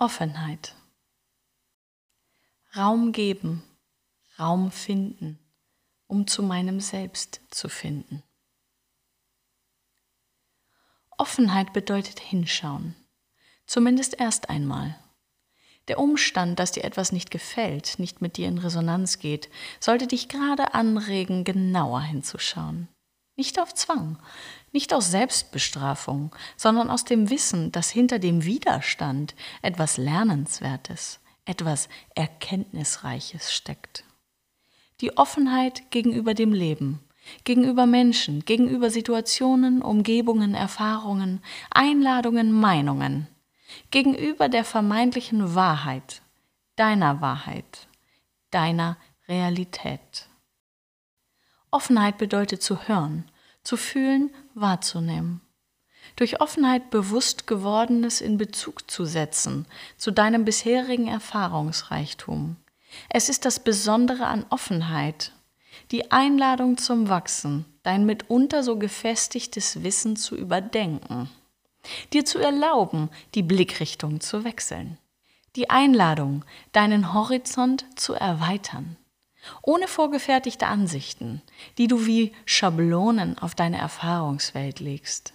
Offenheit. Raum geben, Raum finden, um zu meinem Selbst zu finden. Offenheit bedeutet hinschauen, zumindest erst einmal. Der Umstand, dass dir etwas nicht gefällt, nicht mit dir in Resonanz geht, sollte dich gerade anregen, genauer hinzuschauen. Nicht auf Zwang, nicht aus Selbstbestrafung, sondern aus dem Wissen, dass hinter dem Widerstand etwas Lernenswertes, etwas Erkenntnisreiches steckt. Die Offenheit gegenüber dem Leben, gegenüber Menschen, gegenüber Situationen, Umgebungen, Erfahrungen, Einladungen, Meinungen, gegenüber der vermeintlichen Wahrheit, deiner Wahrheit, deiner Realität. Offenheit bedeutet zu hören, zu fühlen, wahrzunehmen. Durch Offenheit bewusst gewordenes in Bezug zu setzen zu deinem bisherigen Erfahrungsreichtum. Es ist das Besondere an Offenheit, die Einladung zum Wachsen, dein mitunter so gefestigtes Wissen zu überdenken, dir zu erlauben, die Blickrichtung zu wechseln, die Einladung, deinen Horizont zu erweitern ohne vorgefertigte Ansichten, die du wie Schablonen auf deine Erfahrungswelt legst.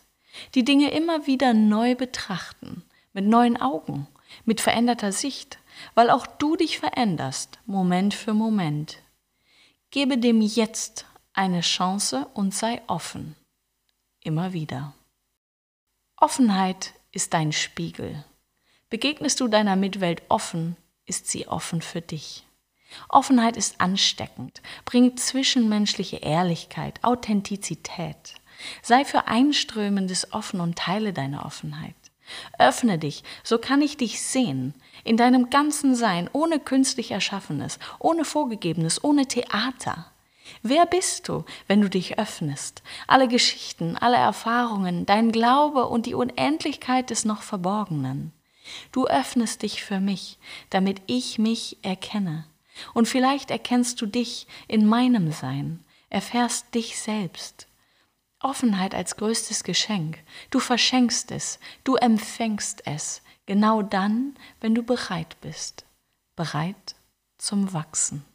Die Dinge immer wieder neu betrachten, mit neuen Augen, mit veränderter Sicht, weil auch du dich veränderst, Moment für Moment. Gebe dem Jetzt eine Chance und sei offen. Immer wieder. Offenheit ist dein Spiegel. Begegnest du deiner Mitwelt offen, ist sie offen für dich. Offenheit ist ansteckend, bringt zwischenmenschliche Ehrlichkeit, Authentizität. Sei für Einströmendes offen und teile deine Offenheit. Öffne dich, so kann ich dich sehen, in deinem ganzen Sein, ohne künstlich Erschaffenes, ohne Vorgegebenes, ohne Theater. Wer bist du, wenn du dich öffnest? Alle Geschichten, alle Erfahrungen, dein Glaube und die Unendlichkeit des noch Verborgenen. Du öffnest dich für mich, damit ich mich erkenne. Und vielleicht erkennst du dich in meinem Sein, erfährst dich selbst. Offenheit als größtes Geschenk. Du verschenkst es, du empfängst es, genau dann, wenn du bereit bist, bereit zum Wachsen.